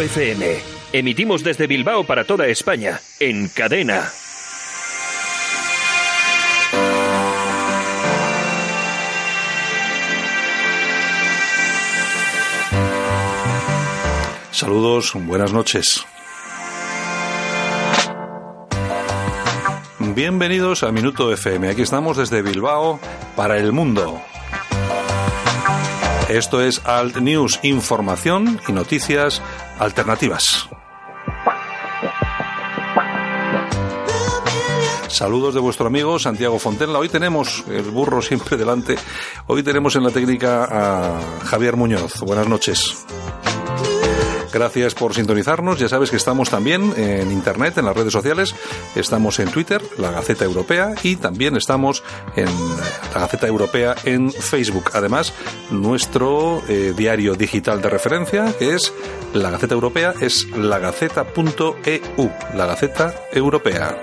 FM. Emitimos desde Bilbao para toda España, en cadena. Saludos, buenas noches. Bienvenidos a Minuto FM. Aquí estamos desde Bilbao para el mundo. Esto es Alt News, información y noticias alternativas. Saludos de vuestro amigo Santiago Fontenla. Hoy tenemos el burro siempre delante. Hoy tenemos en la técnica a Javier Muñoz. Buenas noches. Gracias por sintonizarnos. Ya sabes que estamos también en Internet, en las redes sociales. Estamos en Twitter, la Gaceta Europea, y también estamos en la Gaceta Europea en Facebook. Además, nuestro eh, diario digital de referencia, es la Gaceta Europea, es lagaceta.eu, la Gaceta Europea.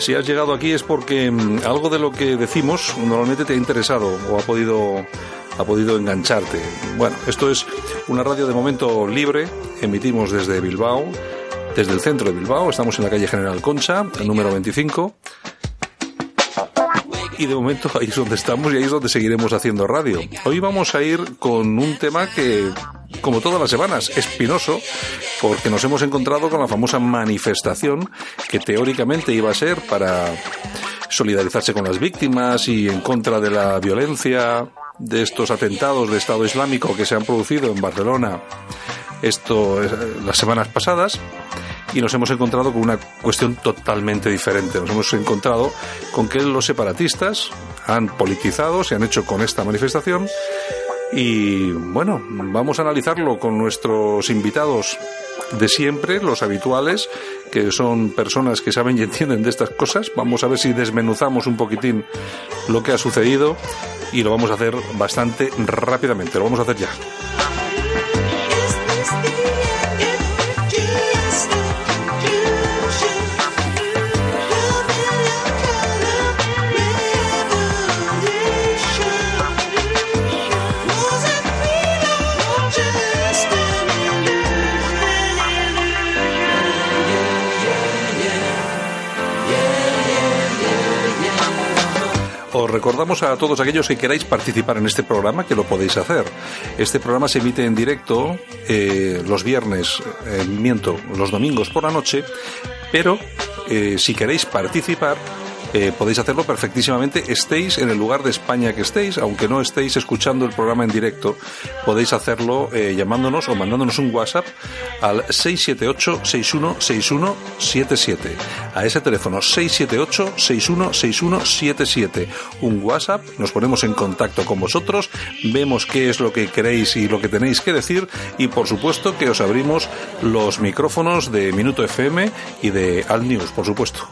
Si has llegado aquí es porque mm, algo de lo que decimos normalmente te ha interesado o ha podido ha podido engancharte. Bueno, esto es una radio de momento libre, emitimos desde Bilbao, desde el centro de Bilbao, estamos en la calle General Concha, número 25. Y de momento ahí es donde estamos y ahí es donde seguiremos haciendo radio. Hoy vamos a ir con un tema que, como todas las semanas, espinoso, porque nos hemos encontrado con la famosa manifestación que teóricamente iba a ser para solidarizarse con las víctimas y en contra de la violencia de estos atentados de Estado Islámico que se han producido en Barcelona esto eh, las semanas pasadas y nos hemos encontrado con una cuestión totalmente diferente. Nos hemos encontrado con que los separatistas han politizado, se han hecho con esta manifestación y bueno, vamos a analizarlo con nuestros invitados de siempre, los habituales, que son personas que saben y entienden de estas cosas. Vamos a ver si desmenuzamos un poquitín lo que ha sucedido y lo vamos a hacer bastante rápidamente. Lo vamos a hacer ya. Os recordamos a todos aquellos que queráis participar en este programa que lo podéis hacer. Este programa se emite en directo eh, los viernes, eh, miento, los domingos por la noche, pero eh, si queréis participar, eh, podéis hacerlo perfectísimamente, estéis en el lugar de España que estéis, aunque no estéis escuchando el programa en directo, podéis hacerlo eh, llamándonos o mandándonos un WhatsApp al 678-616177. A ese teléfono 678-616177. Un WhatsApp, nos ponemos en contacto con vosotros, vemos qué es lo que queréis y lo que tenéis que decir y por supuesto que os abrimos los micrófonos de Minuto FM y de Alt News, por supuesto.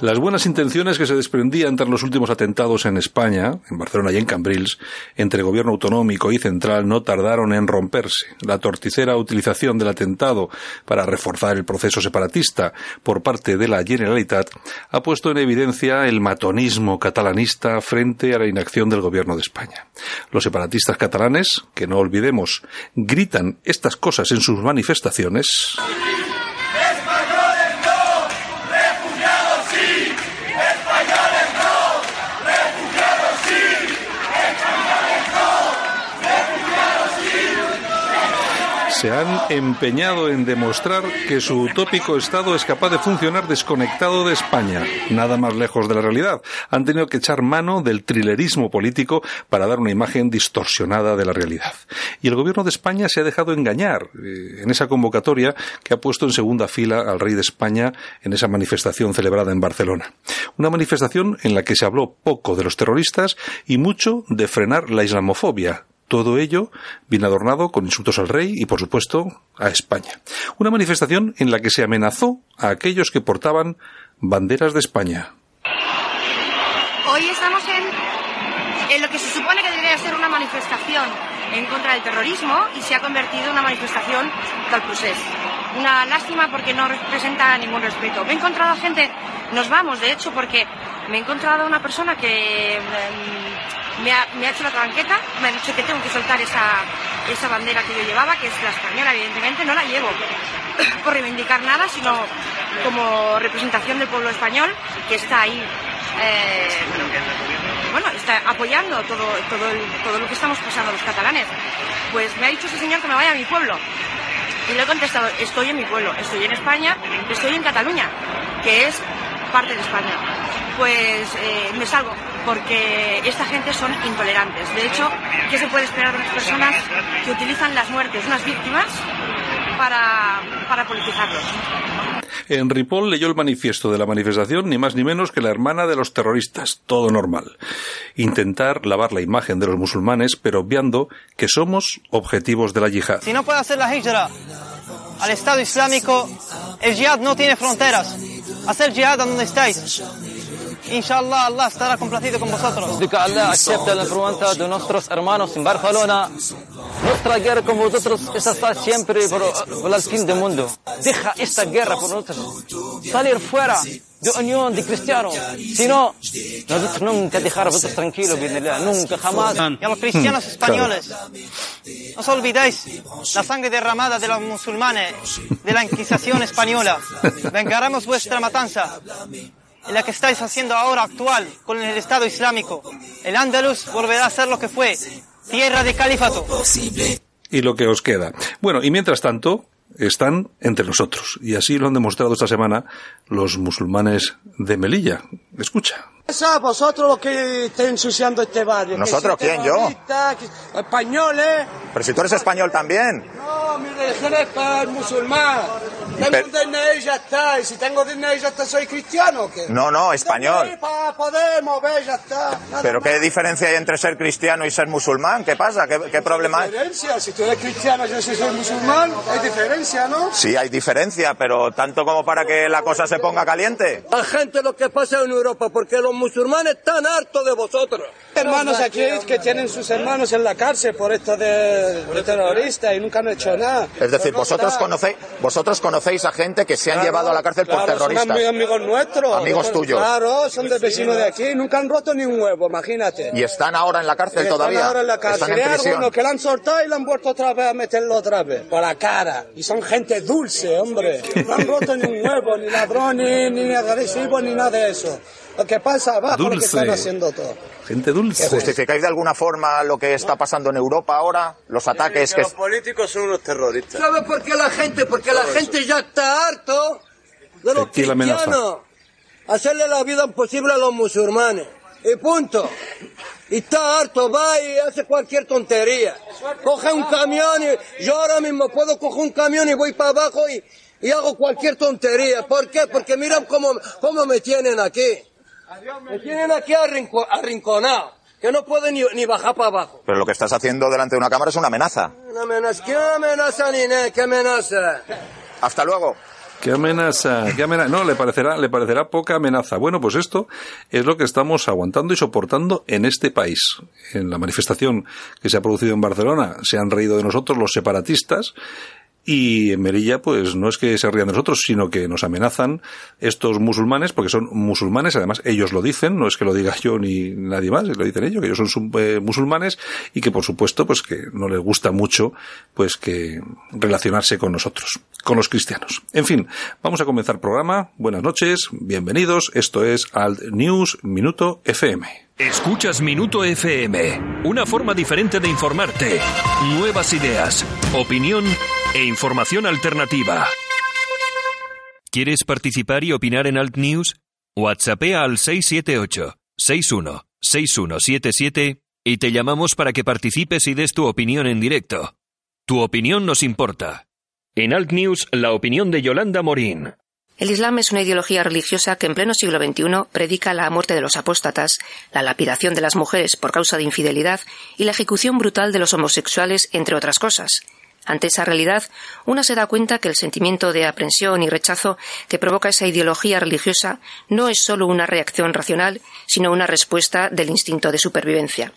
Las buenas intenciones que se desprendían tras los últimos atentados en España, en Barcelona y en Cambrils, entre gobierno autonómico y central no tardaron en romperse. La torticera utilización del atentado para reforzar el proceso separatista por parte de la Generalitat ha puesto en evidencia el matonismo catalanista frente a la inacción del gobierno de España. Los separatistas catalanes, que no olvidemos, gritan estas cosas en sus manifestaciones. Se han empeñado en demostrar que su utópico Estado es capaz de funcionar desconectado de España, nada más lejos de la realidad. Han tenido que echar mano del trilerismo político para dar una imagen distorsionada de la realidad. Y el gobierno de España se ha dejado engañar eh, en esa convocatoria que ha puesto en segunda fila al rey de España en esa manifestación celebrada en Barcelona. Una manifestación en la que se habló poco de los terroristas y mucho de frenar la islamofobia, todo ello bien adornado con insultos al rey y, por supuesto, a España. Una manifestación en la que se amenazó a aquellos que portaban banderas de España. Hoy estamos en, en lo que se supone que debería ser una manifestación en contra del terrorismo y se ha convertido en una manifestación procés. una lástima porque no representa ningún respeto. Me he encontrado gente, nos vamos de hecho porque me he encontrado una persona que mm, me ha, hecho la tranqueta, me ha dicho que tengo que soltar esa, esa bandera que yo llevaba, que es la española, evidentemente no la llevo por reivindicar nada, sino como representación del pueblo español que está ahí. eh, bueno, está apoyando todo, todo lo que estamos pasando los catalanes. Pues me ha dicho ese señor que me vaya a mi pueblo. Y le he contestado, estoy en mi pueblo, estoy en España, estoy en Cataluña, que es parte de España. Pues eh, me salgo, porque esta gente son intolerantes. De hecho, ¿qué se puede esperar de unas personas que utilizan las muertes de unas víctimas para, para politizarlos? En Ripoll leyó el manifiesto de la manifestación ni más ni menos que la hermana de los terroristas, todo normal. Intentar lavar la imagen de los musulmanes, pero obviando que somos objetivos de la yihad. Si no puede hacer la hijra al Estado Islámico, el jihad no tiene fronteras. Hacer jihad a donde estáis. Inshallah, Allah estará complacido con vosotros. De que Allah acepta la pregunta de nuestros hermanos en Barcelona. Nuestra guerra con vosotros está siempre por, por el fin del mundo. Deja esta guerra por nosotros. Salir fuera de unión de cristianos. Si no, nosotros nunca dejar a vosotros tranquilos. Nunca, jamás. Y a los cristianos españoles, no os olvidéis la sangre derramada de los musulmanes, de la Inquisición española. Vengaremos vuestra matanza. En la que estáis haciendo ahora actual con el Estado Islámico. El Andalus volverá a ser lo que fue, tierra de califato. y lo que os queda. Bueno, y mientras tanto, están entre nosotros. Y así lo han demostrado esta semana los musulmanes de Melilla. Escucha. Esa, vosotros los que estáis ensuciando este barrio. ¿Nosotros? ¿Quién? ¿Yo? Españoles. Pero si tú eres español también. No, mi religión es para el musulmán. Tengo Pero- un DNI y ya está. Y si tengo DNI ya está, ¿soy cristiano o qué? No, no, español. Para poder mover, ya está. Nada ¿Pero más. qué diferencia hay entre ser cristiano y ser musulmán? ¿Qué pasa? ¿Qué, qué problema hay? diferencia? Si tú eres cristiano y yo soy soy musulmán, hay diferencia, ¿no? Sí, hay diferencia, pero tanto como para que la cosa se ponga caliente. La gente lo que pasa en Europa, porque los musulmanes están hartos de vosotros. Hermanos aquí que tienen sus hermanos en la cárcel por esto de, de terroristas y nunca han hecho nada. Es decir, no vosotros conocéis, vosotros conocéis a gente que se han Claro, llevado a la cárcel por terroristas. Son amigos nuestros. Amigos tuyos. Claro, son de vecinos de aquí, nunca han roto ni un huevo, imagínate. Y están ahora en la cárcel Están todavía. ahora en la Están cárcel. en Hay prisión. algunos que la han soltado y la han vuelto otra vez a meterlo otra vez. Por la cara. Y son gente dulce, hombre. No han roto ni un huevo, ni ladrones, ni agresivos, ni nada de eso. Lo que pasa abajo, lo que Dulce. están haciendo todo. Gente dulce. ¿Justificáis de alguna forma lo que está pasando en Europa ahora? Los ataques que... políticos son unos terroristas. ¿Sabes por qué la gente? Porque la gente ya está harto de los Aquí la amenaza. cristianos. Hacerle la vida imposible a los musulmanes. Y punto. Y está harto, va y hace cualquier tontería. Coge un camión y yo ahora mismo puedo coger un camión y voy para abajo y, y hago cualquier tontería. ¿Por qué? Porque miran cómo, cómo me tienen aquí. Me tienen aquí arrinco- arrinconado, que no puedo ni, ni bajar para abajo. Pero lo que estás haciendo delante de una cámara es una amenaza. Una amenaza. ¿Qué amenaza, Niné? ¿Qué amenaza? Hasta luego. ¿Qué amenaza? ¿Qué amenaza? No, le parecerá, le parecerá poca amenaza. Bueno, pues esto es lo que estamos aguantando y soportando en este país. En la manifestación que se ha producido en Barcelona se han reído de nosotros los separatistas y en Melilla, pues no es que se rían de nosotros, sino que nos amenazan estos musulmanes, porque son musulmanes, además ellos lo dicen, no es que lo diga yo ni nadie más, lo dicen ellos, que ellos son eh, musulmanes y que por supuesto, pues que no les gusta mucho, pues que relacionarse con nosotros, con los cristianos. En fin, vamos a comenzar programa. Buenas noches, bienvenidos. Esto es Alt News Minuto FM. Escuchas Minuto FM, una forma diferente de informarte. Nuevas ideas, opinión e información alternativa. ¿Quieres participar y opinar en Alt News? WhatsAppea al 678 61 6177 y te llamamos para que participes y des tu opinión en directo. Tu opinión nos importa. En Alt News, la opinión de Yolanda Morín. El Islam es una ideología religiosa que en pleno siglo XXI predica la muerte de los apóstatas, la lapidación de las mujeres por causa de infidelidad y la ejecución brutal de los homosexuales, entre otras cosas. Ante esa realidad, una se da cuenta que el sentimiento de aprensión y rechazo que provoca esa ideología religiosa no es solo una reacción racional, sino una respuesta del instinto de supervivencia.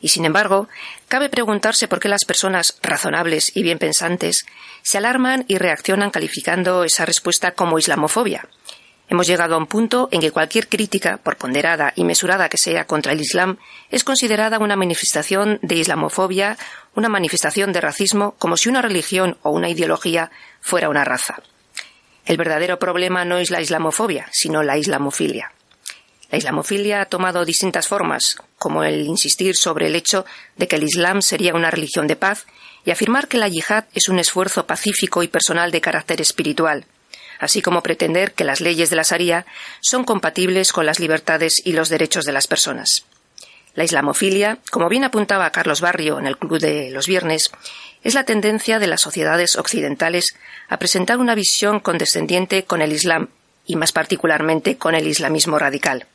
Y sin embargo, cabe preguntarse por qué las personas razonables y bien pensantes se alarman y reaccionan calificando esa respuesta como islamofobia. Hemos llegado a un punto en que cualquier crítica, por ponderada y mesurada que sea contra el Islam, es considerada una manifestación de islamofobia, una manifestación de racismo, como si una religión o una ideología fuera una raza. El verdadero problema no es la islamofobia, sino la islamofilia. La islamofilia ha tomado distintas formas, como el insistir sobre el hecho de que el Islam sería una religión de paz y afirmar que la yihad es un esfuerzo pacífico y personal de carácter espiritual, así como pretender que las leyes de la Sharia son compatibles con las libertades y los derechos de las personas. La islamofilia, como bien apuntaba Carlos Barrio en el Club de los Viernes, es la tendencia de las sociedades occidentales a presentar una visión condescendiente con el Islam y más particularmente con el islamismo radical.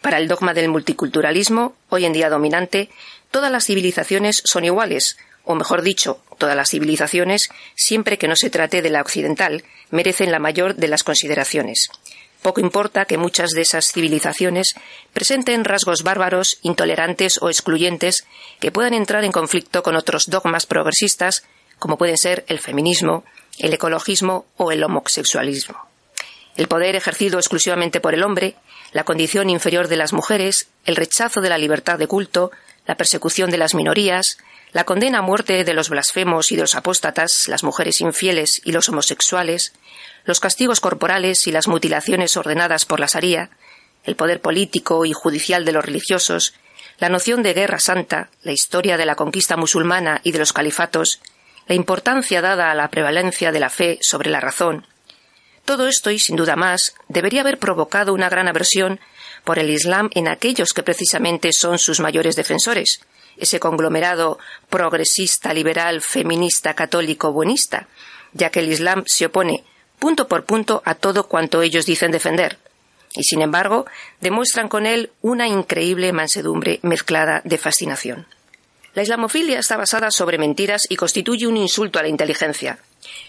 Para el dogma del multiculturalismo, hoy en día dominante, todas las civilizaciones son iguales, o mejor dicho, todas las civilizaciones, siempre que no se trate de la occidental, merecen la mayor de las consideraciones. Poco importa que muchas de esas civilizaciones presenten rasgos bárbaros, intolerantes o excluyentes que puedan entrar en conflicto con otros dogmas progresistas, como pueden ser el feminismo, el ecologismo o el homosexualismo. El poder ejercido exclusivamente por el hombre la condición inferior de las mujeres, el rechazo de la libertad de culto, la persecución de las minorías, la condena a muerte de los blasfemos y de los apóstatas, las mujeres infieles y los homosexuales, los castigos corporales y las mutilaciones ordenadas por la Sharia, el poder político y judicial de los religiosos, la noción de guerra santa, la historia de la conquista musulmana y de los califatos, la importancia dada a la prevalencia de la fe sobre la razón, todo esto y sin duda más debería haber provocado una gran aversión por el Islam en aquellos que precisamente son sus mayores defensores, ese conglomerado progresista, liberal, feminista, católico, buenista, ya que el Islam se opone punto por punto a todo cuanto ellos dicen defender, y sin embargo demuestran con él una increíble mansedumbre mezclada de fascinación. La islamofilia está basada sobre mentiras y constituye un insulto a la inteligencia.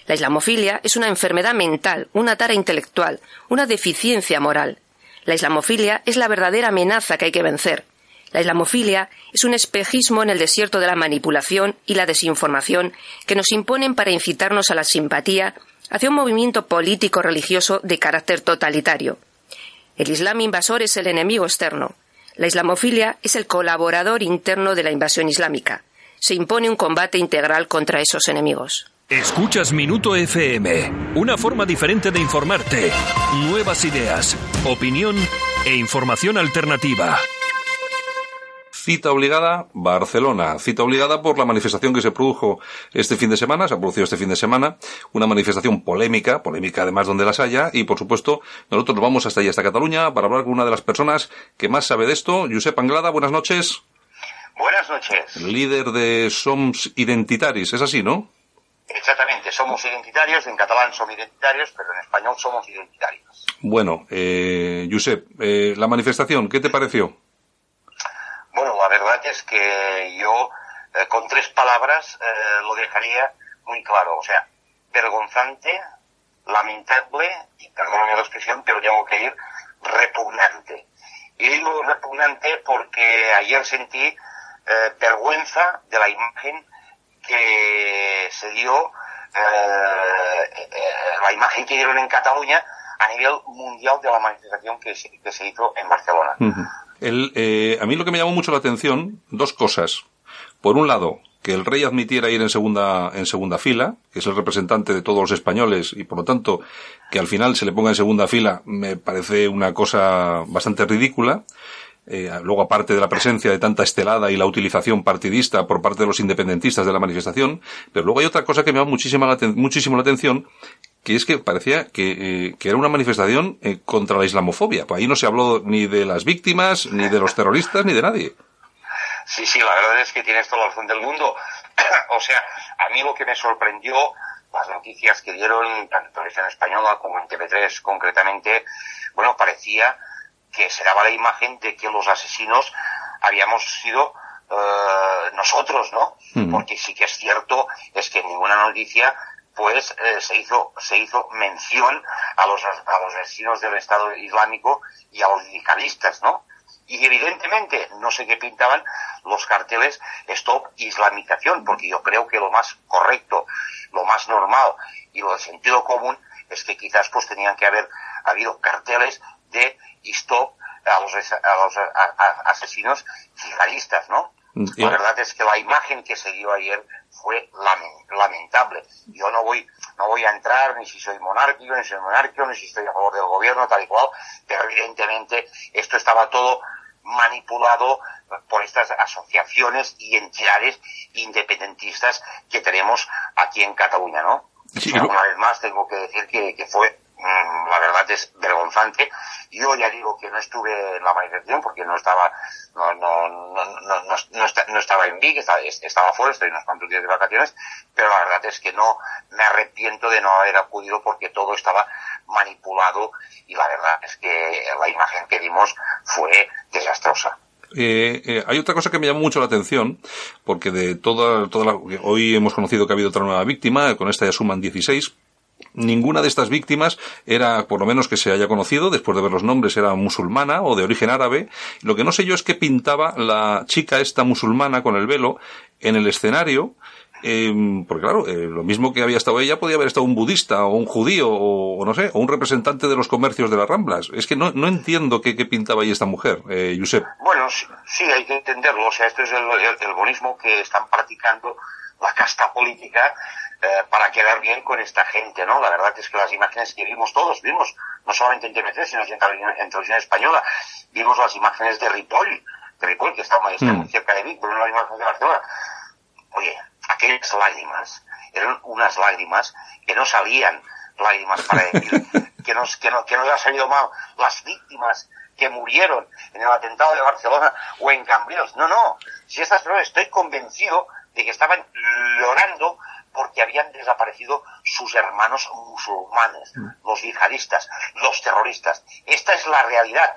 La islamofilia es una enfermedad mental, una tara intelectual, una deficiencia moral. La islamofilia es la verdadera amenaza que hay que vencer. La islamofilia es un espejismo en el desierto de la manipulación y la desinformación que nos imponen para incitarnos a la simpatía hacia un movimiento político religioso de carácter totalitario. El Islam invasor es el enemigo externo. La islamofilia es el colaborador interno de la invasión islámica. Se impone un combate integral contra esos enemigos. Escuchas Minuto FM, una forma diferente de informarte. Nuevas ideas, opinión e información alternativa. Cita obligada, Barcelona. Cita obligada por la manifestación que se produjo este fin de semana, se ha producido este fin de semana, una manifestación polémica, polémica además donde las haya, y por supuesto, nosotros nos vamos hasta allí, hasta Cataluña, para hablar con una de las personas que más sabe de esto, Josep Anglada, buenas noches. Buenas noches. Líder de SOMS Identitaris, es así, ¿no? Exactamente, somos identitarios, en catalán somos identitarios, pero en español somos identitarios. Bueno, eh, Josep, eh, la manifestación, ¿qué te pareció? Bueno, la verdad es que yo eh, con tres palabras eh, lo dejaría muy claro, o sea, vergonzante, lamentable, y perdóname la expresión, pero tengo que ir repugnante. Y digo repugnante porque ayer sentí eh, vergüenza de la imagen que se dio la imagen que dieron en Cataluña a nivel mundial de la manifestación que se hizo en Barcelona. El, eh, a mí lo que me llamó mucho la atención, dos cosas. Por un lado, que el rey admitiera ir en segunda, en segunda fila, que es el representante de todos los españoles, y por lo tanto, que al final se le ponga en segunda fila, me parece una cosa bastante ridícula. Eh, luego, aparte de la presencia de tanta estelada y la utilización partidista por parte de los independentistas de la manifestación, pero luego hay otra cosa que me llama muchísima la, muchísimo la atención, que es que parecía que, eh, que era una manifestación eh, contra la islamofobia. Pues ahí no se habló ni de las víctimas, ni de los terroristas, ni de nadie. Sí, sí, la verdad es que tienes toda la razón del mundo. o sea, a mí lo que me sorprendió, las noticias que dieron, tanto en española como en TV3 concretamente, bueno, parecía que se daba la imagen de que los asesinos habíamos sido eh, nosotros, ¿no? Mm. Porque sí que es cierto, es que en ninguna noticia pues eh, se hizo se hizo mención a los a los asesinos del Estado Islámico y a los yihadistas, ¿no? Y evidentemente, no sé qué pintaban los carteles Stop Islamización, porque yo creo que lo más correcto, lo más normal y lo de sentido común es que quizás pues tenían que haber habido carteles de Stop a los, a los asesinos yihadistas, ¿no? La verdad es que la imagen que se dio ayer fue lamentable. Yo no voy, no voy a entrar ni si soy monárquico, ni si soy monárquico, ni si estoy a favor del gobierno, tal y cual, pero evidentemente esto estaba todo manipulado por estas asociaciones y entidades independentistas que tenemos aquí en Cataluña, ¿no? una vez más tengo que decir que, que fue la verdad es vergonzante. Yo ya digo que no estuve en la manifestación porque no estaba, no, no, no, no, no, estaba en Vic, estaba, fuera, estoy unos cuantos días de vacaciones, pero la verdad es que no me arrepiento de no haber acudido porque todo estaba manipulado y la verdad es que la imagen que dimos fue desastrosa. Eh, eh, hay otra cosa que me llamó mucho la atención, porque de toda, toda la, hoy hemos conocido que ha habido otra nueva víctima, con esta ya suman 16, Ninguna de estas víctimas era, por lo menos que se haya conocido, después de ver los nombres, era musulmana o de origen árabe. Lo que no sé yo es que pintaba la chica esta musulmana con el velo en el escenario, eh, porque claro, eh, lo mismo que había estado ella, podía haber estado un budista o un judío o, no sé, o un representante de los comercios de las Ramblas. Es que no, no entiendo qué, qué pintaba ahí esta mujer, eh, Josep. Bueno, sí, hay que entenderlo. O sea, esto es el, el, el bonismo que están practicando la casta política eh, para quedar bien con esta gente, ¿no? La verdad es que las imágenes que vimos todos, vimos, no solamente en TV3, sino en, en televisión española, vimos las imágenes de Ripoll, de Ripoll, que está, muy mm. cerca de Vic, pero no las imágenes de Barcelona. Oye, aquellas lágrimas eran unas lágrimas que no salían lágrimas para decir que nos, que, no, que nos ha salido mal las víctimas que murieron en el atentado de Barcelona o en Cambrios. No, no. Si estas personas estoy convencido de que estaban llorando porque habían desaparecido sus hermanos musulmanes, mm. los yihadistas, los terroristas. Esta es la realidad.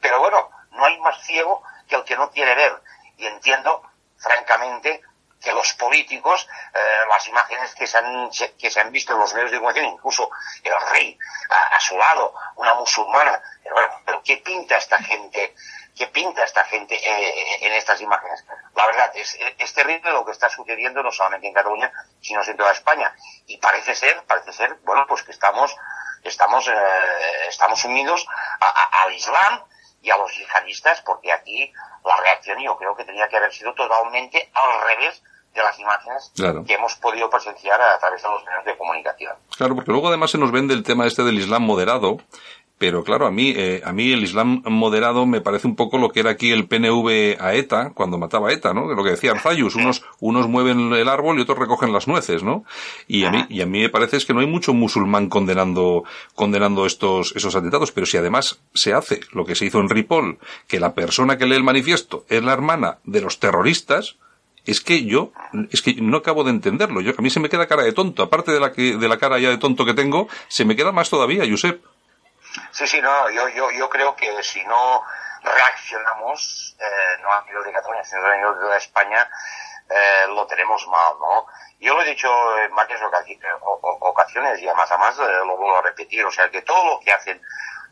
Pero bueno, no hay más ciego que el que no quiere ver. Y entiendo, francamente, que los políticos, eh, las imágenes que se, han, que se han visto en los medios de comunicación, incluso el rey a, su lado, una musulmana, pero bueno, pero ¿qué pinta esta gente ¿Qué pinta esta gente eh, en estas imágenes? La verdad, es, es, terrible lo que está sucediendo no solamente en Cataluña, sino en toda España. Y parece ser, parece ser, bueno, pues que estamos, estamos, eh, estamos unidos al Islam y a los yihadistas, porque aquí la reacción yo creo que tenía que haber sido totalmente al revés de las imágenes que hemos podido presenciar a través de los medios de comunicación. Claro, porque luego además se nos vende el tema este del Islam moderado, pero claro, a mí, eh, a mí el Islam moderado me parece un poco lo que era aquí el PNV a ETA, cuando mataba a ETA, ¿no? Lo que decía Arzayus, unos, unos mueven el árbol y otros recogen las nueces, ¿no? Y a mí, y a mí me parece es que no hay mucho musulmán condenando, condenando estos, esos atentados, pero si además se hace lo que se hizo en Ripoll, que la persona que lee el manifiesto es la hermana de los terroristas, es que yo, es que no acabo de entenderlo. Yo, a mí se me queda cara de tonto. Aparte de la que, de la cara ya de tonto que tengo, se me queda más todavía, Josep. Sí, sí, no, yo, yo, yo creo que si no reaccionamos, eh, no a nivel de Cataluña, sino a nivel de España, eh, lo tenemos mal, ¿no? Yo lo he dicho en varias ocasiones y además, además eh, lo vuelvo a repetir, o sea, que todo lo que hacen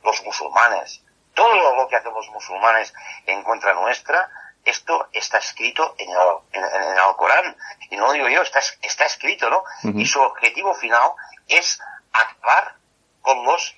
los musulmanes, todo lo que hacen los musulmanes en contra nuestra, esto está escrito en el, en, el Alcorán, y no lo digo yo, está, está escrito, ¿no? Y su objetivo final es acabar con los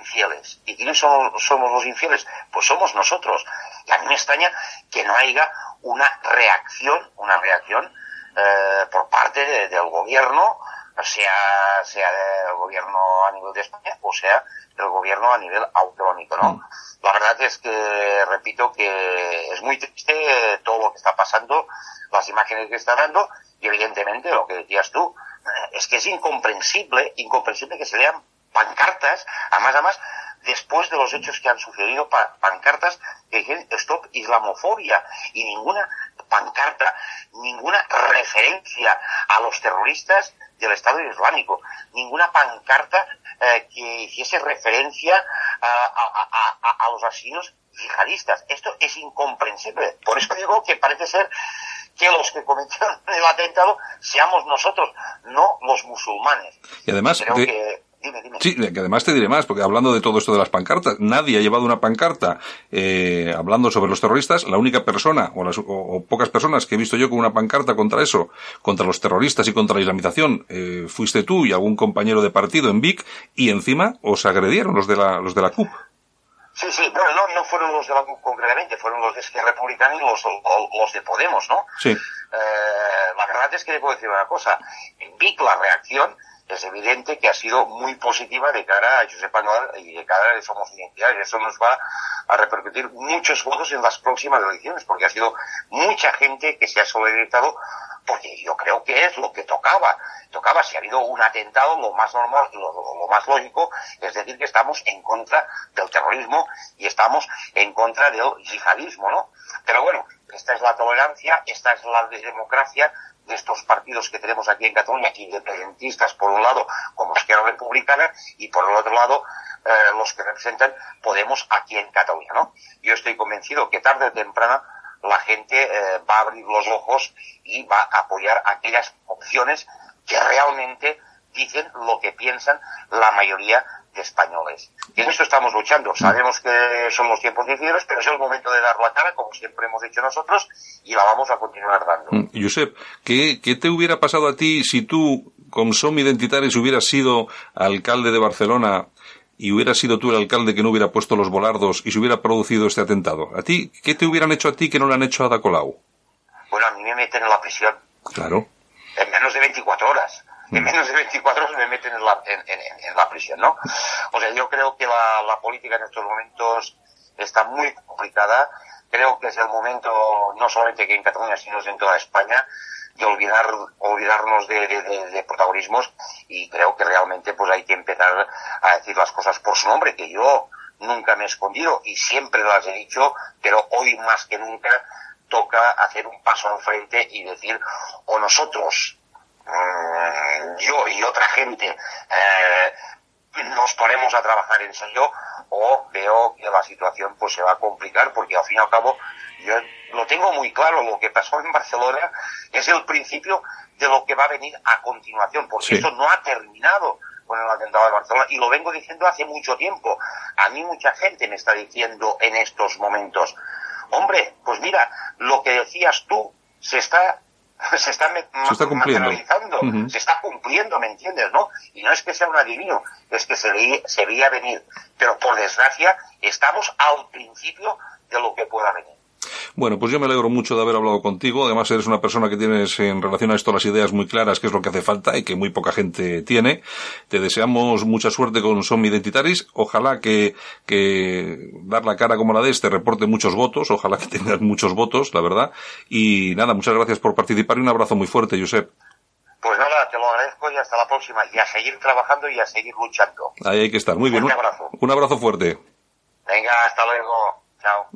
infieles. ¿Y quiénes somos, somos los infieles? Pues somos nosotros. Y a mí me extraña que no haya una reacción, una reacción eh, por parte del gobierno, sea, sea del gobierno a nivel de España o sea del gobierno a nivel autonómico, ¿no? Mm. La verdad es que, repito, que es muy triste todo lo que está pasando, las imágenes que está dando, y evidentemente lo que decías tú, eh, es que es incomprensible, incomprensible que se lean pancartas, además, además, después de los hechos que han sucedido, pancartas que dicen stop islamofobia y ninguna pancarta, ninguna referencia a los terroristas del Estado Islámico, ninguna pancarta eh, que hiciese referencia a, a, los asesinos yihadistas. Esto es incomprensible. Por eso digo que parece ser que los que cometieron el atentado seamos nosotros, no los musulmanes. Y además, Dime, dime. Sí, que además te diré más, porque hablando de todo esto de las pancartas, nadie ha llevado una pancarta eh, hablando sobre los terroristas. La única persona, o, las, o, o, pocas personas que he visto yo con una pancarta contra eso, contra los terroristas y contra la islamización, eh, fuiste tú y algún compañero de partido en Vic, y encima os agredieron los de la, los de la CUP. Sí, sí, bueno, no, no fueron los de la CUP concretamente, fueron los de Esquerra Republicana y los, los de Podemos, ¿no? Sí. Eh, la verdad es que le puedo decir una cosa. En Vic la reacción es evidente que ha sido muy positiva de cara a Josep Manuel y de cara a Somos Identidad. Eso nos va a repercutir muchos votos en las próximas elecciones, porque ha sido mucha gente que se ha solidarizado, porque yo creo que es lo que tocaba. Tocaba, si ha habido un atentado, lo más normal, lo, más lógico, es decir, que estamos en contra del terrorismo y estamos en contra del yihadismo, ¿no? Pero bueno, esta es la tolerancia, esta es la democracia, de estos partidos que tenemos aquí en Cataluña, independentistas por un lado como Esquerra Republicana y por el otro lado eh, los que representan Podemos aquí en Cataluña, ¿no? Yo estoy convencido que tarde o temprano la gente eh, va a abrir los ojos y va a apoyar aquellas opciones que realmente dicen lo que piensan la mayoría de españoles. Y en esto estamos luchando. Sabemos que son los tiempos difíciles, pero es el momento de dar la cara, como siempre hemos dicho nosotros, y la vamos a continuar dando. Josep, ¿qué, qué te hubiera pasado a ti si tú, con Som Identitaris, hubieras sido alcalde de Barcelona y hubieras sido tú el alcalde que no hubiera puesto los volardos y se hubiera producido este atentado? ¿A ti qué te hubieran hecho a ti que no le han hecho a Ada Colau? Bueno, a mí me meten en la prisión. Claro. En menos de 24 horas en menos de 24 horas me meten en la, en, en, en la prisión, ¿no? O sea, yo creo que la, la, política en estos momentos está muy complicada. Creo que es el momento, no solamente que en Cataluña, sino en toda España, de olvidar, olvidarnos de, protagonismos. Y creo que realmente pues hay que empezar a decir las cosas por su nombre, que yo nunca me he escondido y siempre las he dicho, pero hoy más que nunca toca hacer un paso al frente y decir, o nosotros yo y otra gente eh, nos ponemos a trabajar en serio o veo que la situación pues se va a complicar porque al fin y al cabo yo lo tengo muy claro lo que pasó en Barcelona es el principio de lo que va a venir a continuación porque sí. esto no ha terminado con el atentado de Barcelona y lo vengo diciendo hace mucho tiempo a mí mucha gente me está diciendo en estos momentos hombre pues mira lo que decías tú se está se está, se está cumpliendo. Uh -huh. se está cumpliendo, ¿me entiendes? ¿no? Y no es que sea un adivino, es que se, veía, se veía venir. Pero por desgracia, estamos al principio de lo que pueda venir. Bueno, pues yo me alegro mucho de haber hablado contigo. Además, eres una persona que tienes en relación a esto las ideas muy claras, que es lo que hace falta y que muy poca gente tiene. Te deseamos mucha suerte con Som Identitaris. Ojalá que, que dar la cara como la de este reporte muchos votos. Ojalá que tengas muchos votos, la verdad. Y nada, muchas gracias por participar y un abrazo muy fuerte, Josep. Pues nada, te lo agradezco y hasta la próxima. Y a seguir trabajando y a seguir luchando. Ahí hay que estar. Muy bien. Un abrazo. Un abrazo fuerte. Venga, hasta luego.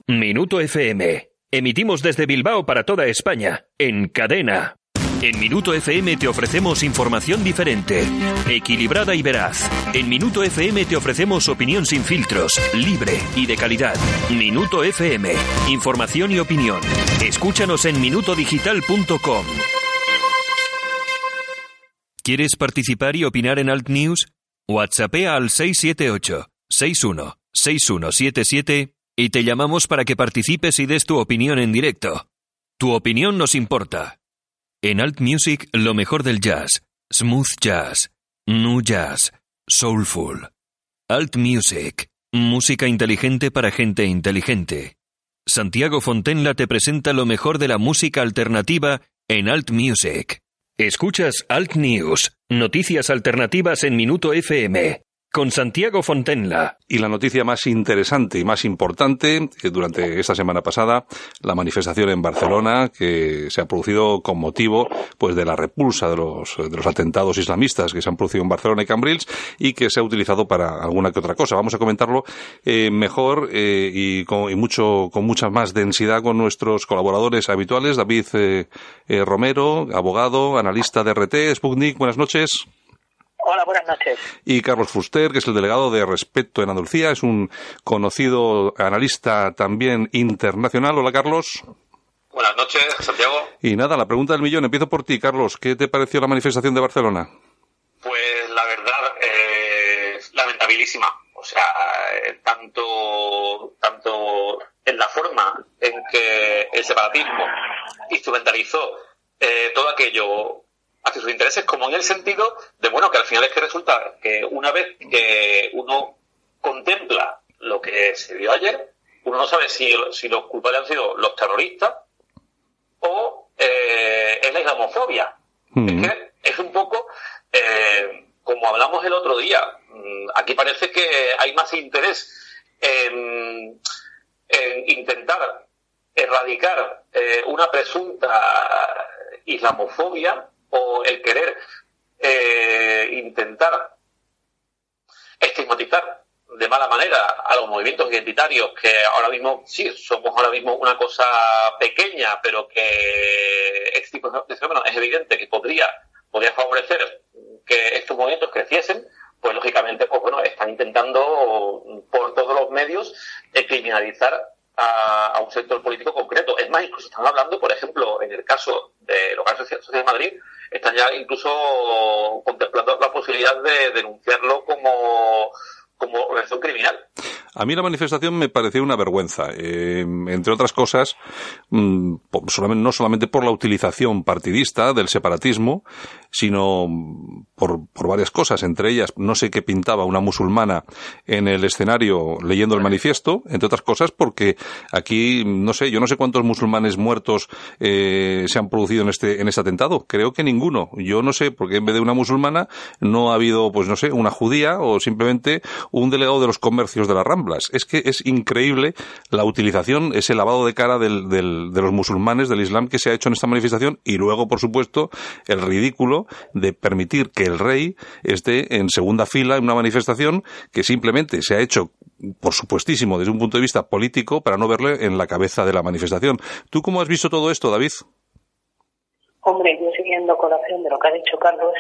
Minuto FM. Emitimos desde Bilbao para toda España, en cadena. En Minuto FM te ofrecemos información diferente, equilibrada y veraz. En Minuto FM te ofrecemos opinión sin filtros, libre y de calidad. Minuto FM, información y opinión. Escúchanos en minutodigital.com. ¿Quieres participar y opinar en Alt News? WhatsAppea al 678 61 6177 y te llamamos para que participes y des tu opinión en directo. Tu opinión nos importa. En Alt Music, lo mejor del jazz, smooth jazz, nu jazz, soulful. Alt Music, música inteligente para gente inteligente. Santiago Fontenla te presenta lo mejor de la música alternativa en Alt Music. Escuchas Alt News, noticias alternativas en Minuto FM con Santiago Fontenla. Y la noticia más interesante y más importante eh, durante esta semana pasada, la manifestación en Barcelona que se ha producido con motivo pues de la repulsa de los, de los atentados islamistas que se han producido en Barcelona y Cambrils y que se ha utilizado para alguna que otra cosa. Vamos a comentarlo eh, mejor eh, y, con, y mucho con mucha más densidad con nuestros colaboradores habituales, David eh, eh, Romero, abogado, analista de RT, Sputnik, buenas noches. Hola, buenas noches. Y Carlos Fuster, que es el delegado de Respeto en Andalucía, es un conocido analista también internacional. Hola, Carlos. Buenas noches, Santiago. Y nada, la pregunta del millón. Empiezo por ti, Carlos. ¿Qué te pareció la manifestación de Barcelona? Pues la verdad, eh, clarísima. O sea, eh, tanto, tanto en la forma en que el separatismo instrumentalizó eh, todo aquello hacia sus intereses, como en el sentido de, bueno, que al final es que resulta que una vez que uno contempla lo que se vio ayer, uno no sabe si, si los culpables han sido los terroristas o eh, es la islamofobia. Es que es un poco eh, como hablamos el otro día. Mm, aquí parece que hay más interés en, intentar erradicar eh, una presunta islamofobia o el querer intentar estigmatizar de mala manera a los movimientos identitarios que ahora mismo sí somos ahora mismo una cosa pequeña pero que este es evidente que podría podría favorecer que estos movimientos creciesen pues lógicamente pues bueno están intentando por todos los medios criminalizar a, un sector político concreto. Es más, incluso están hablando, por ejemplo, en el caso de local social de Madrid, están ya incluso contemplando la posibilidad de denunciarlo como como organización criminal. A mí la manifestación me pareció una vergüenza, eh, entre otras cosas, mm, no solamente por la utilización partidista del separatismo, sino por, varias cosas, entre ellas no sé qué pintaba una musulmana en el escenario leyendo el manifiesto, entre otras cosas porque aquí, no sé, yo no sé cuántos musulmanes muertos eh, se han producido en este, en este atentado, creo que ninguno. Yo no sé, porque en vez de una musulmana no ha habido, pues no sé, una judía o simplemente un delegado de los comercios de las Ramblas. Es que es increíble la utilización, ese lavado de cara del, del, de los musulmanes, del Islam que se ha hecho en esta manifestación y luego, por supuesto, el ridículo de permitir que el rey esté en segunda fila en una manifestación que simplemente se ha hecho por supuestísimo, desde un punto de vista político, para no verle en la cabeza de la manifestación. ¿Tú cómo has visto todo esto, David? Hombre, yo siguiendo colación de lo que ha dicho Carlos,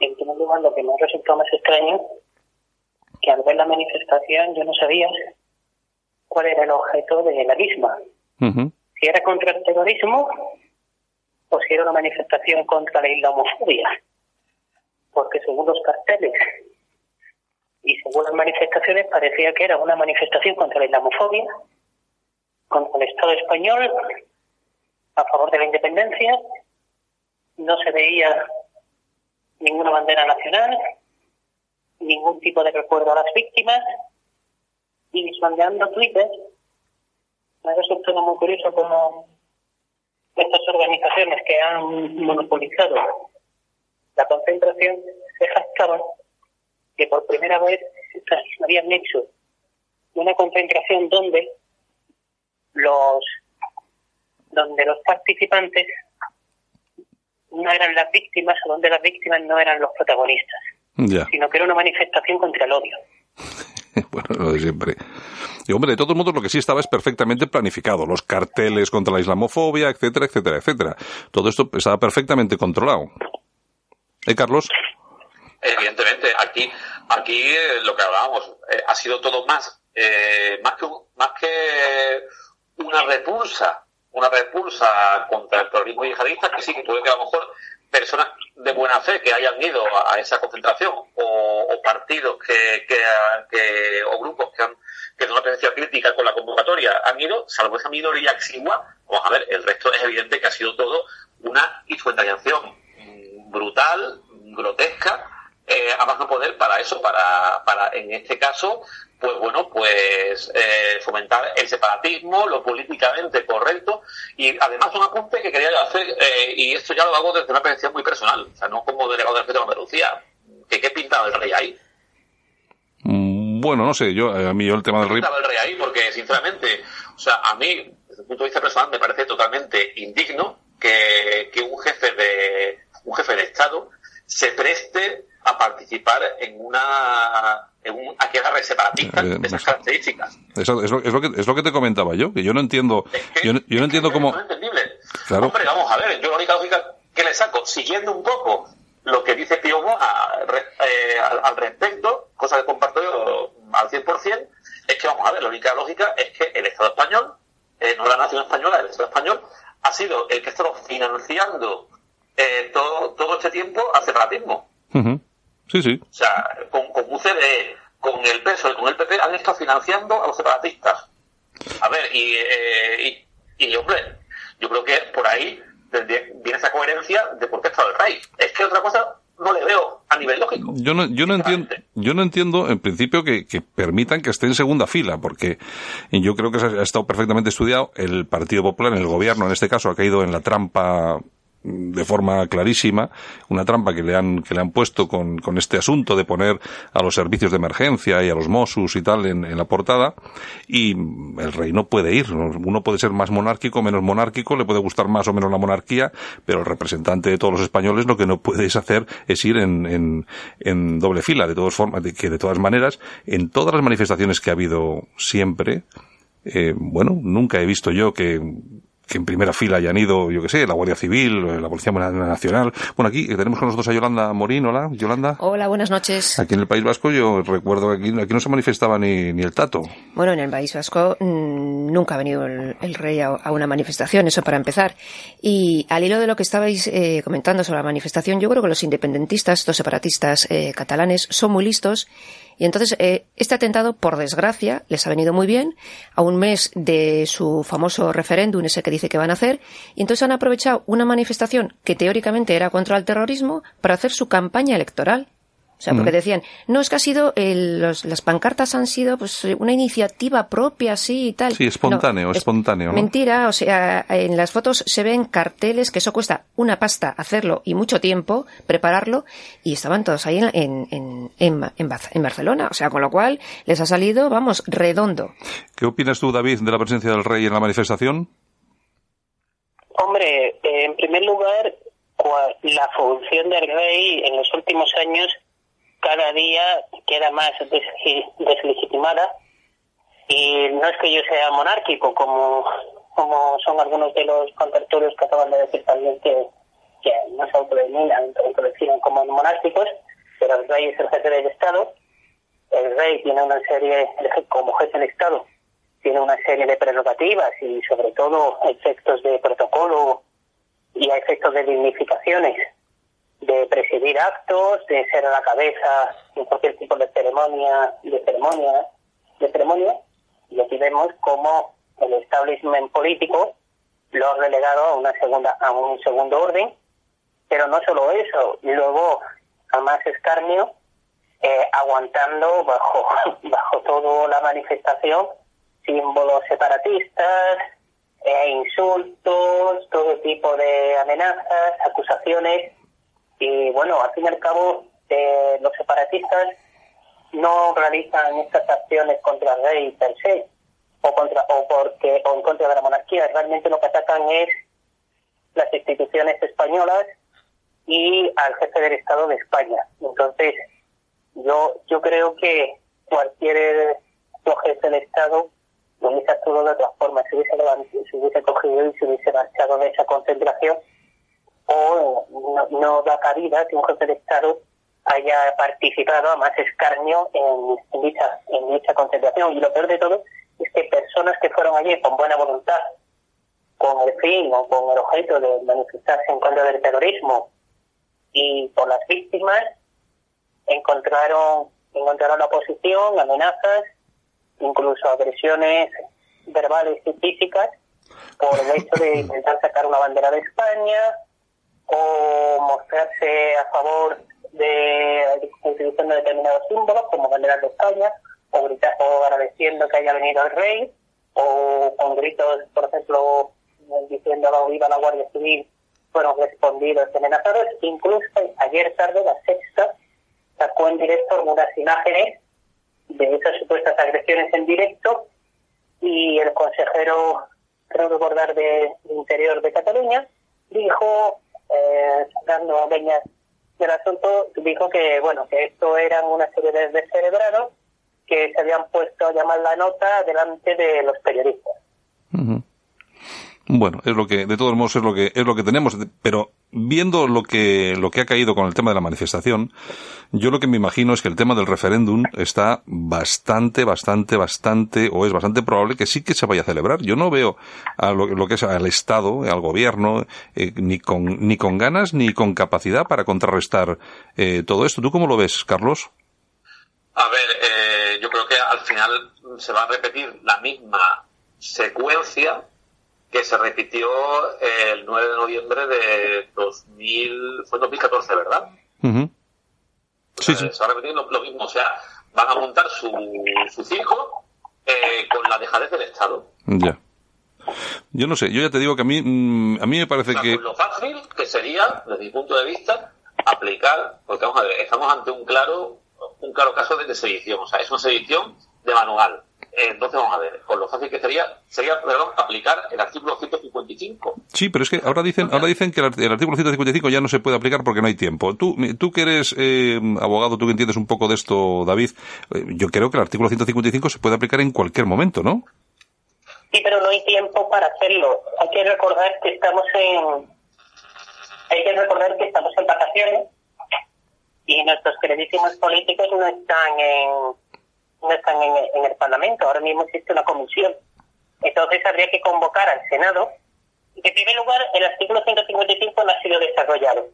en primer lugar lo que me ha resultado más extraño que al ver la manifestación yo no sabía cuál era el objeto de la misma. Si era contra el terrorismo si era una manifestación contra la islamofobia. Porque según los carteles y según las manifestaciones parecía que era una manifestación contra la islamofobia, contra el Estado español, a favor de la independencia. No se veía ninguna bandera nacional, ningún tipo de recuerdo a las víctimas y visualizando Twitter me ha resultado muy curioso como estas organizaciones que han monopolizado la concentración se jactaban que por primera vez habían hecho una concentración donde los donde los participantes no eran las víctimas o donde las víctimas no eran los protagonistas sino que era una manifestación contra el odio. bueno, lo de siempre. Y hombre, de todos modos lo que sí estaba es perfectamente planificado. Los carteles contra la islamofobia, etcétera, etcétera, etcétera. Todo esto estaba perfectamente controlado. ¿Eh, Carlos? Evidentemente, aquí, aquí eh, lo que hablábamos eh, ha sido todo más, eh, más que más que una repulsa, una repulsa contra el terrorismo yihadista, que sí que puede que a lo mejor personas de buena fe que hayan ido a, esa concentración o, partidos que, que, o grupos que han que una presencia crítica con la convocatoria han ido, salvo esa minoría exigua, vamos a ver, el resto es evidente que ha sido todo una instrumentalización brutal, grotesca, eh, a más no poder para eso, para, para en este caso pues bueno, pues eh, fomentar el separatismo, lo políticamente correcto y además un apunte que quería hacer, eh, y esto ya lo hago desde una percepción muy personal, o sea, no como delegado del de Andalucía, que qué pintaba el rey ahí. Mm, bueno, no sé, yo, eh, a mí yo el tema del rey... el rey ahí? Porque, sinceramente, o sea, a mí, desde el punto de vista personal, me parece totalmente indigno que, que un jefe de un jefe de Estado se preste a participar en una en un aquelarre separatista de esas características. Eso, es, lo, es, lo que, es lo que te comentaba yo, que yo no entiendo, yo, no, yo no entiendo cómo... Es entendible. Claro. Hombre, vamos a ver, yo la única lógica que le saco, siguiendo un poco lo que dice Piojo eh, al, respecto, cosa que comparto yo al 100%, es que vamos a ver, la única lógica es que el Estado español, eh, no la nación española, el Estado español, ha sido el que ha estado financiando eh, todo, todo este tiempo al separatismo. Sí, sí. O sea, con, con UCD, con el PSOE, con el PP, han estado financiando a los separatistas. A ver, y, eh, y, hombre, yo creo que por ahí viene esa coherencia de por qué está el rey. Es que otra cosa no le veo a nivel lógico. Yo no, yo no entiendo, yo no entiendo en principio que, que, permitan que esté en segunda fila, porque yo creo que ha estado perfectamente estudiado. El Partido Popular, en el gobierno en este caso, ha caído en la trampa de forma clarísima una trampa que le han que le han puesto con, con este asunto de poner a los servicios de emergencia y a los Mossus y tal en, en, la portada y el rey no puede ir. Uno puede ser más monárquico menos monárquico le puede gustar más o menos la monarquía pero el representante de todos los españoles lo que no puedes hacer es ir en, en, en doble fila de todas formas de, que de todas maneras en todas las manifestaciones que ha habido siempre eh, bueno nunca he visto yo que que en primera fila hayan ido, yo que sé, la Guardia Civil, la Policía Nacional. Bueno, aquí tenemos con nosotros a Yolanda Morín. Hola, Yolanda. Hola, buenas noches. Aquí en el País Vasco yo recuerdo que aquí, aquí no se manifestaba ni, ni, el tato. Bueno, en el País Vasco mmm, nunca ha venido el, el rey a, a, una manifestación, eso para empezar. Y al hilo de lo que estabais eh, comentando sobre la manifestación, yo creo que los independentistas, estos separatistas eh, catalanes, son muy listos y entonces, eh, este atentado, por desgracia, les ha venido muy bien a un mes de su famoso referéndum, ese que dice que van a hacer, y entonces han aprovechado una manifestación que teóricamente era contra el terrorismo para hacer su campaña electoral. O sea, porque decían, no, es que ha sido, el, los, las pancartas han sido pues una iniciativa propia, así y tal. Sí, espontáneo, no, espontáneo. Es mentira, o sea, en las fotos se ven carteles que eso cuesta una pasta hacerlo y mucho tiempo prepararlo y estaban todos ahí en, en, en, en, en Barcelona. O sea, con lo cual les ha salido, vamos, redondo. ¿Qué opinas tú, David, de la presencia del rey en la manifestación? Hombre, en primer lugar, la función del rey en los últimos años cada día queda más deslegitimada. Y no es que yo sea monárquico como como son algunos de los contertulios que acaban de decir también que, no se autodenominan, como monárquicos, pero el rey es el jefe del Estado, el rey tiene una serie, como jefe del Estado, tiene una serie de prerrogativas y sobre todo efectos de protocolo y efectos de dignificaciones de presidir actos, de ser a la cabeza en cualquier tipo de ceremonia, de ceremonia, de ceremonia, y aquí vemos cómo el establishment político lo ha relegado a una segunda, a un segundo orden, pero no solo eso, luego a más escarnio, eh, aguantando bajo, bajo toda la manifestación símbolos separatistas, e insultos, todo tipo de amenazas, acusaciones y bueno, al fin y al cabo, eh, los separatistas no realizan estas acciones contra el rey per se, o, contra, o, porque, o en contra de la monarquía. Realmente lo que atacan es las instituciones españolas y al jefe del Estado de España. Entonces, yo, yo creo que cualquier jefe del Estado lo hubiese actuado de otra forma, se hubiese, se hubiese cogido y se hubiese marchado de esa concentración o no, no, da cabida que un jefe de Estado haya participado a más escarnio en, dicha, en dicha concentración. Y lo peor de todo es que personas que fueron allí con buena voluntad, con el fin o con el objeto de manifestarse en contra del terrorismo y por las víctimas, encontraron, encontraron la oposición, amenazas, incluso agresiones verbales y físicas por el hecho de intentar sacar una bandera de España, o mostrarse a favor de utilizando determinados símbolos como banderas de España o, gritar, o agradeciendo que haya venido el rey o con gritos, por ejemplo, diciendo viva la Guardia Civil, fueron respondidos amenazados. Incluso ayer tarde la sexta sacó en directo algunas imágenes de esas supuestas agresiones en directo y el consejero, creo recordar, de Interior de Cataluña dijo eh, dando leñas del asunto, dijo que, bueno, que esto eran una serie de descerebrados que se habían puesto a llamar la nota delante de los periodistas. Bueno, es lo que, de todos modos, es lo que, es lo que tenemos, pero viendo lo que, lo que ha caído con el tema de la manifestación, yo lo que me imagino es que el tema del referéndum está bastante, bastante, bastante, o es bastante probable que sí que se vaya a celebrar. Yo no veo a lo, que es al Estado, al gobierno, eh, ni con, ni con ganas ni con capacidad para contrarrestar eh, todo esto. ¿Tú cómo lo ves, Carlos? A ver, eh, yo creo que al final se va a repetir la misma secuencia que se repitió el 9 de noviembre de 2000, fue 2014, ¿verdad? Sí, sí. Se va a repetir lo, mismo, o sea, van a montar su, su circo eh, con la dejadez del Estado. Ya. Yo no sé, yo ya te digo que a mí, mm, a mí me parece que... Lo fácil que sería, desde mi punto de vista, aplicar, porque vamos a ver, estamos ante un claro, un claro caso de sedición, o sea, es una sedición de manual. Entonces, vamos a ver, con lo fácil que sería, sería, perdón, aplicar el artículo 155. Sí, pero es que ahora dicen, ahora dicen que el, artículo 155 ya no se puede aplicar porque no hay tiempo. Tú, tú que eres eh, abogado, tú que entiendes un poco de esto, David, eh, yo creo que el artículo 155 se puede aplicar en cualquier momento, ¿no? Sí, pero no hay tiempo para hacerlo. Hay que recordar que estamos en, hay que recordar que estamos en vacaciones y nuestros queridísimos políticos no están en no están en, el Parlamento, ahora mismo existe una comisión. Entonces habría que convocar al Senado. En primer lugar, el artículo 155 no ha sido desarrollado.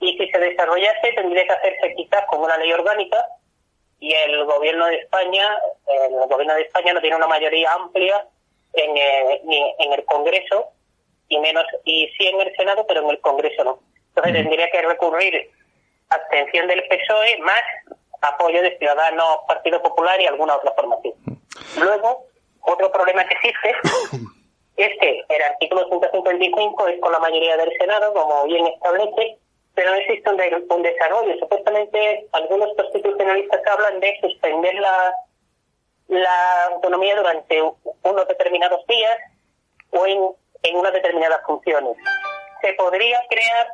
Y si se desarrollase, tendría que hacerse quizás con una ley orgánica y el gobierno de España, el gobierno de España no tiene una mayoría amplia en, eh, ni en el Congreso y menos y sí en el Senado, pero en el Congreso no. Entonces tendría que recurrir abstención del PSOE más apoyo de Ciudadanos, Partido Popular y alguna otra formación. Luego, otro problema que existe es que el artículo 155 es con la mayoría del Senado, como bien establece, pero no existe un, desarrollo. Supuestamente algunos constitucionalistas hablan de suspender la, la autonomía durante unos determinados días o en, en unas determinadas funciones. Se podría crear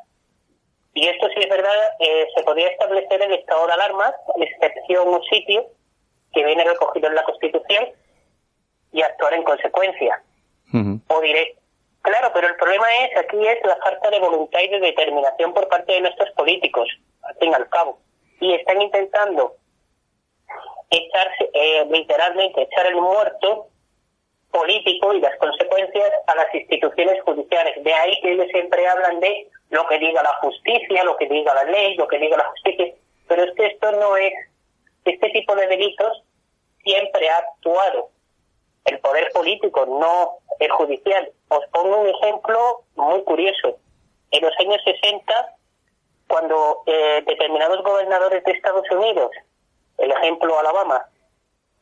y esto sí es verdad, eh, se podría establecer el estado de alarma, excepción un sitio que viene recogido en la Constitución y actuar en consecuencia. O diré, claro, pero el problema es, aquí es la falta de voluntad y de determinación por parte de nuestros políticos, al fin y al cabo. Y están intentando echarse, eh, literalmente echar el muerto político y las consecuencias a las instituciones judiciales. De ahí que ellos siempre hablan de lo que diga la justicia, lo que diga la ley, lo que diga la justicia. Pero es que esto no es, este tipo de delitos siempre ha actuado el poder político, no el judicial. Os pongo un ejemplo muy curioso. En los años 60, cuando eh, determinados gobernadores de Estados Unidos, el ejemplo Alabama,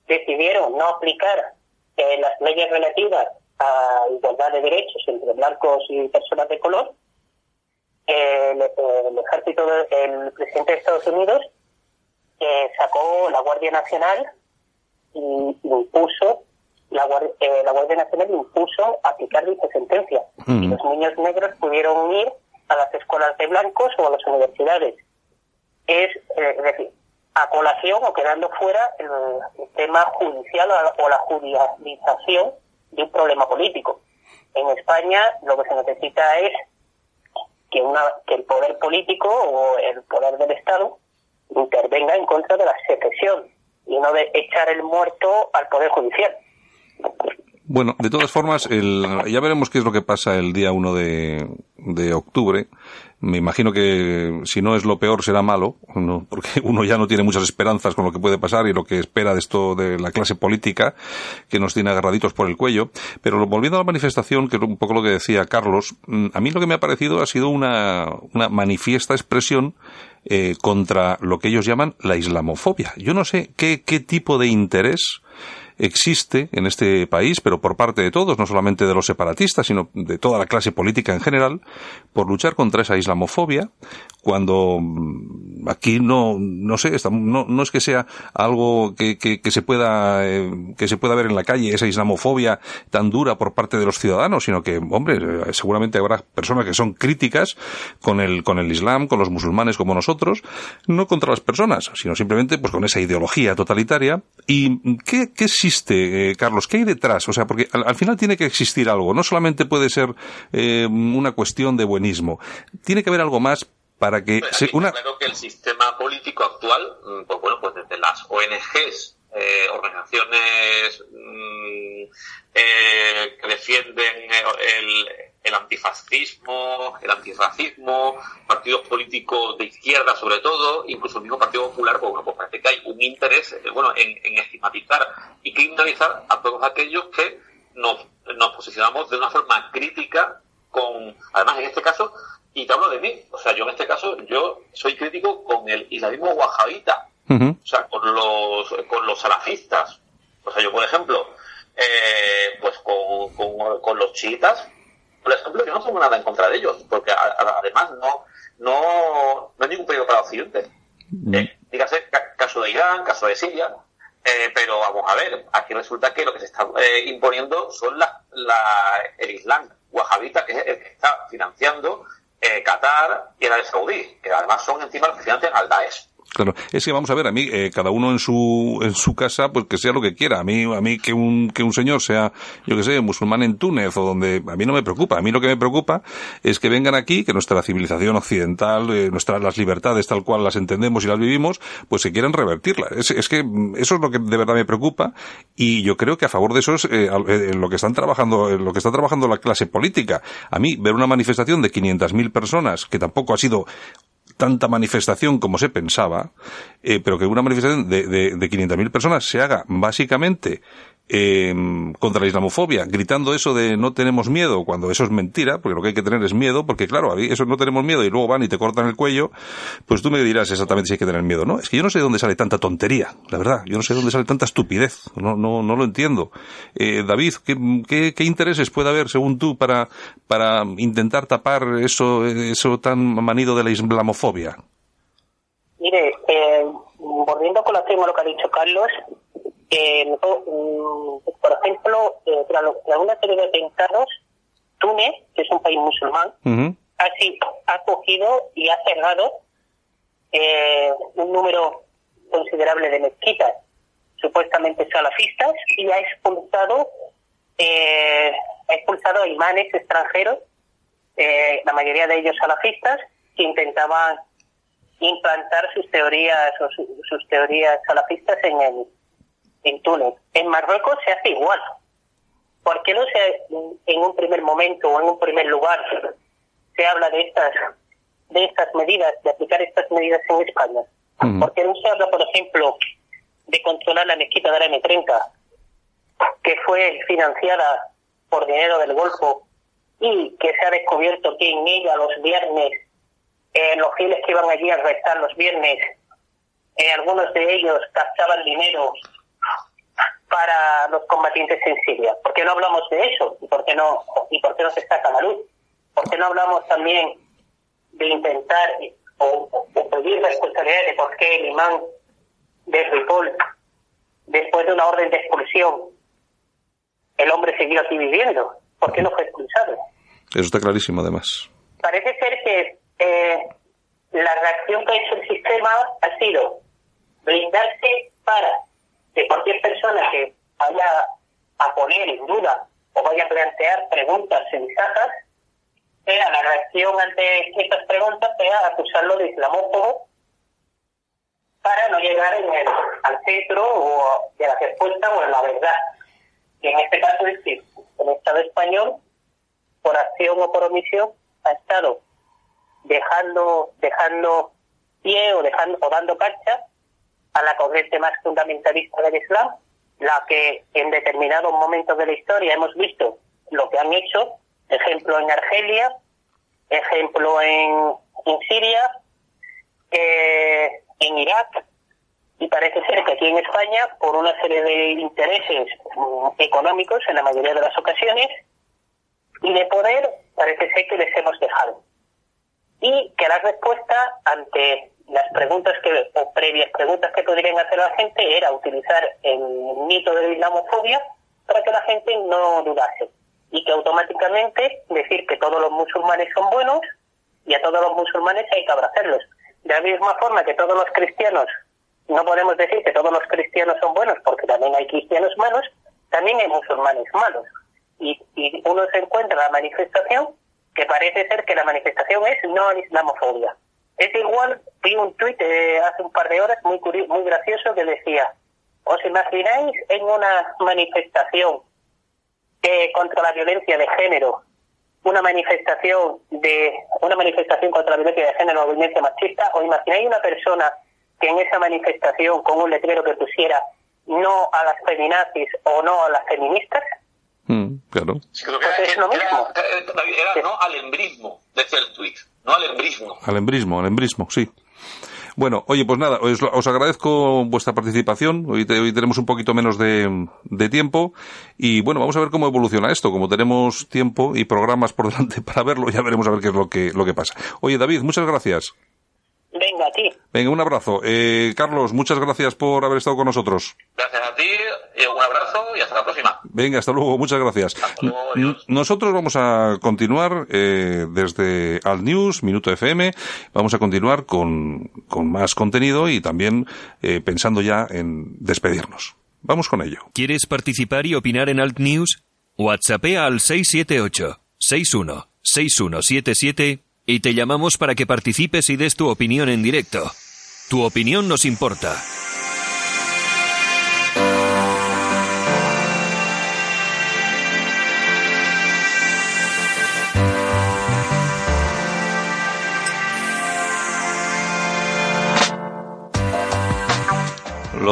decidieron no aplicar eh, las leyes relativas a igualdad de derechos entre blancos y personas de color, el, ejército, el presidente de Estados Unidos eh, sacó la Guardia Nacional y impuso la, eh, la Guardia Nacional impuso aplicar dicha sentencia y los niños negros pudieron ir a las escuelas de blancos o a las universidades. Es, eh, decir, a colación o quedando fuera el, tema judicial o la judicialización de un problema político. En España lo que se necesita es que, una, que el poder político o el poder del Estado intervenga en contra de la secesión y no de echar el muerto al poder judicial. Bueno, de todas formas, el, ya veremos qué es lo que pasa el día 1 de, de octubre. Me imagino que si no es lo peor será malo, porque uno ya no tiene muchas esperanzas con lo que puede pasar y lo que espera de esto de la clase política, que nos tiene agarraditos por el cuello. Pero volviendo a la manifestación, que es un poco lo que decía Carlos, mm, a mí lo que me ha parecido ha sido una, una manifiesta expresión eh, contra lo que ellos llaman la islamofobia. Yo no sé qué, qué tipo de interés existe en este país, pero por parte de todos, no solamente de los separatistas, sino de toda la clase política en general, por luchar contra esa islamofobia, cuando mm, aquí no, no sé, no, no es que sea algo que, que, se pueda, eh, que se pueda ver en la calle, esa islamofobia tan dura por parte de los ciudadanos, sino que, hombre, eh, seguramente habrá personas que son críticas con el, con el Islam, con los musulmanes como nosotros, no contra las personas, sino simplemente pues con esa ideología totalitaria. ¿Y qué, qué existe, eh, Carlos? ¿Qué hay detrás? O sea, porque al, final tiene que existir algo. No solamente puede ser eh, una cuestión de buenismo. Tiene que haber algo más para que... se, una... Claro que el sistema político actual, mm, pues bueno, pues desde las ONGs, eh, organizaciones mm, que defienden el, el antifascismo, el antirracismo, partidos políticos de izquierda sobre todo, incluso el mismo Partido Popular, pues, bueno, pues parece que hay un interés eh, bueno, en, en estigmatizar y criminalizar a todos aquellos que nos, nos posicionamos de una forma crítica con, además en este caso, y te hablo de mí, o sea, yo en este caso, yo con el islamismo wahabita, o sea, con los, con los salafistas. O sea, yo, por ejemplo, eh, pues con, con, con los chiitas, por ejemplo, yo no tengo nada en contra de ellos, porque además no, no, no hay ningún peligro para Occidente. Eh, dígase, caso de Irán, caso de Siria, eh, pero vamos a ver, aquí resulta que lo que se está eh, imponiendo son la, la, el Islam wahabita, que es el que está financiando eh, Qatar y Arabia Saudí, que además son encima los que financian al Daesh. Claro, es que vamos a ver, a mí, eh, cada uno en su, en su casa, pues que sea lo que quiera. A mí, a mí que un, que un señor sea, yo que sé, musulmán en Túnez o donde, a mí no me preocupa. A mí lo que me preocupa es que vengan aquí, que nuestra civilización occidental, eh, nuestras, las libertades tal cual las entendemos y las vivimos, pues se quieran revertirlas. Es, es que eso es lo que de verdad me preocupa y yo creo que a favor de eso es eh, en lo que están trabajando, en lo que está trabajando la clase política. A mí, ver una manifestación de 500.000 personas, que tampoco ha sido tanta manifestación como se pensaba, eh, pero que una manifestación de, de, de 500.000 personas se haga básicamente eh, contra la islamofobia, gritando eso de no tenemos miedo, cuando eso es mentira, porque lo que hay que tener es miedo, porque claro, eso no tenemos miedo y luego van y te cortan el cuello, pues tú me dirás exactamente si hay que tener miedo, ¿no? Es que yo no sé de dónde sale tanta tontería, la verdad, yo no sé de dónde sale tanta estupidez, no, no, no lo entiendo. Eh, David, ¿qué, ¿qué, qué, intereses puede haber, según tú, para, para intentar tapar eso, eso tan manido de la islamofobia? Mire, eh, volviendo con la tema lo que ha dicho Carlos, eh, por ejemplo, eh, tras una serie de atentados, Túnez, que es un país musulmán, uh -huh. ha cogido y ha cerrado eh, un número considerable de mezquitas supuestamente salafistas y ha expulsado eh, ha expulsado a imanes extranjeros, eh, la mayoría de ellos salafistas, que intentaban implantar sus teorías o su, sus teorías salafistas en el en Túnez. En Marruecos se hace igual. ¿Por qué no se en un primer momento o en un primer lugar se habla de estas de estas medidas, de aplicar estas medidas en España? Uh -huh. ¿Por qué no se habla, por ejemplo, de controlar la mezquita de la M30, que fue financiada por dinero del Golfo y que se ha descubierto que en ella los viernes, eh, los fieles que iban allí a rezar los viernes, eh, algunos de ellos captaban dinero para los combatientes en Siria. ¿Por qué no hablamos de eso? ¿Y por qué no, y por qué no se saca la luz? ¿Por qué no hablamos también de intentar o, o pedir responsabilidad de por qué el imán de Ripoll, después de una orden de expulsión, el hombre siguió aquí viviendo? ¿Por qué no fue expulsado? Eso está clarísimo, además. Parece ser que eh, la reacción que ha hecho el sistema ha sido blindarse para que cualquier persona que vaya a poner en duda o vaya a plantear preguntas sensatas, sea la reacción ante estas preguntas sea acusarlo de islamófobo para no llegar en el, al centro o de la respuesta o en la verdad. Y en este caso es que el Estado español, por acción o por omisión, ha estado dejando, dejando pie o dejando o dando cancha a la corriente más fundamentalista del Islam, la que en determinados momentos de la historia hemos visto lo que han hecho, ejemplo en Argelia, ejemplo en, en Siria, eh, en Irak, y parece ser que aquí en España, por una serie de intereses um, económicos en la mayoría de las ocasiones, y de poder, parece ser que les hemos dejado. Y que la respuesta ante las preguntas que, o previas preguntas que podrían hacer la gente era utilizar el mito de la islamofobia para que la gente no dudase y que automáticamente decir que todos los musulmanes son buenos y a todos los musulmanes hay que abrazarlos. De la misma forma que todos los cristianos, no podemos decir que todos los cristianos son buenos porque también hay cristianos malos, también hay musulmanes malos. Y, y uno se encuentra en la manifestación que parece ser que la manifestación es no islamofobia. Es igual, vi un tuit eh, hace un par de horas muy muy gracioso que decía, ¿os imagináis en una manifestación eh, contra la violencia de género una manifestación de una manifestación contra la violencia de género o violencia machista, o imagináis una persona que en esa manifestación con un letrero que pusiera no a las feminazis o no a las feministas, Mm, claro. pues es lo mismo. Era, no al embrismo, decía el tuit, no al embrismo. Al embrismo, al embrismo, sí. Bueno, oye, pues nada, os, agradezco vuestra participación. Hoy, hoy tenemos un poquito menos de, de tiempo y bueno, vamos a ver cómo evoluciona esto. Como tenemos tiempo y programas por delante para verlo, ya veremos a ver qué es lo que, lo que pasa. Oye, David, muchas gracias. Venga, a ti. Venga, un abrazo. Eh, Carlos, muchas gracias por haber estado con nosotros. Gracias a ti, eh, un abrazo y hasta la próxima. Venga, hasta luego, muchas gracias. N- Nosotros vamos a continuar eh, desde Alt News, Minuto FM, vamos a continuar con, con más contenido y también eh, pensando ya en despedirnos. Vamos con ello. ¿Quieres participar y opinar en Alt News? WhatsAppea al 678 61 6177 y te llamamos para que participes y des tu opinión en directo. Tu opinión nos importa.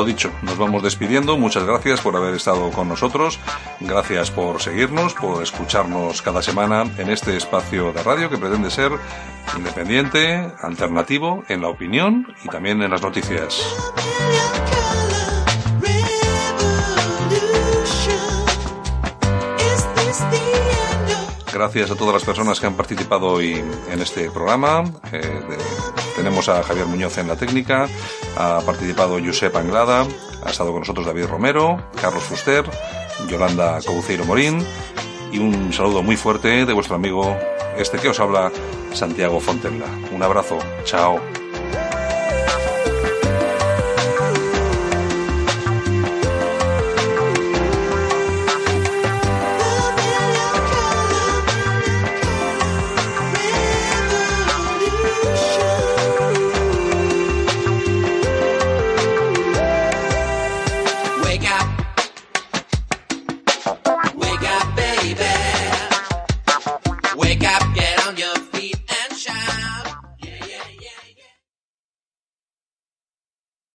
Lo dicho, nos vamos despidiendo. Muchas gracias por haber estado con nosotros. Gracias por seguirnos, por escucharnos cada semana en este espacio de radio que pretende ser independiente, alternativo en la opinión y también en las noticias. Gracias a todas las personas que han participado hoy en este programa. Eh, tenemos a Javier Muñoz en la técnica, ha participado Josep Anglada, ha estado con nosotros David Romero, Carlos Fuster, Yolanda Couceiro Morín y un saludo muy fuerte de vuestro amigo, este que os habla, Santiago Fontella. Un abrazo, chao.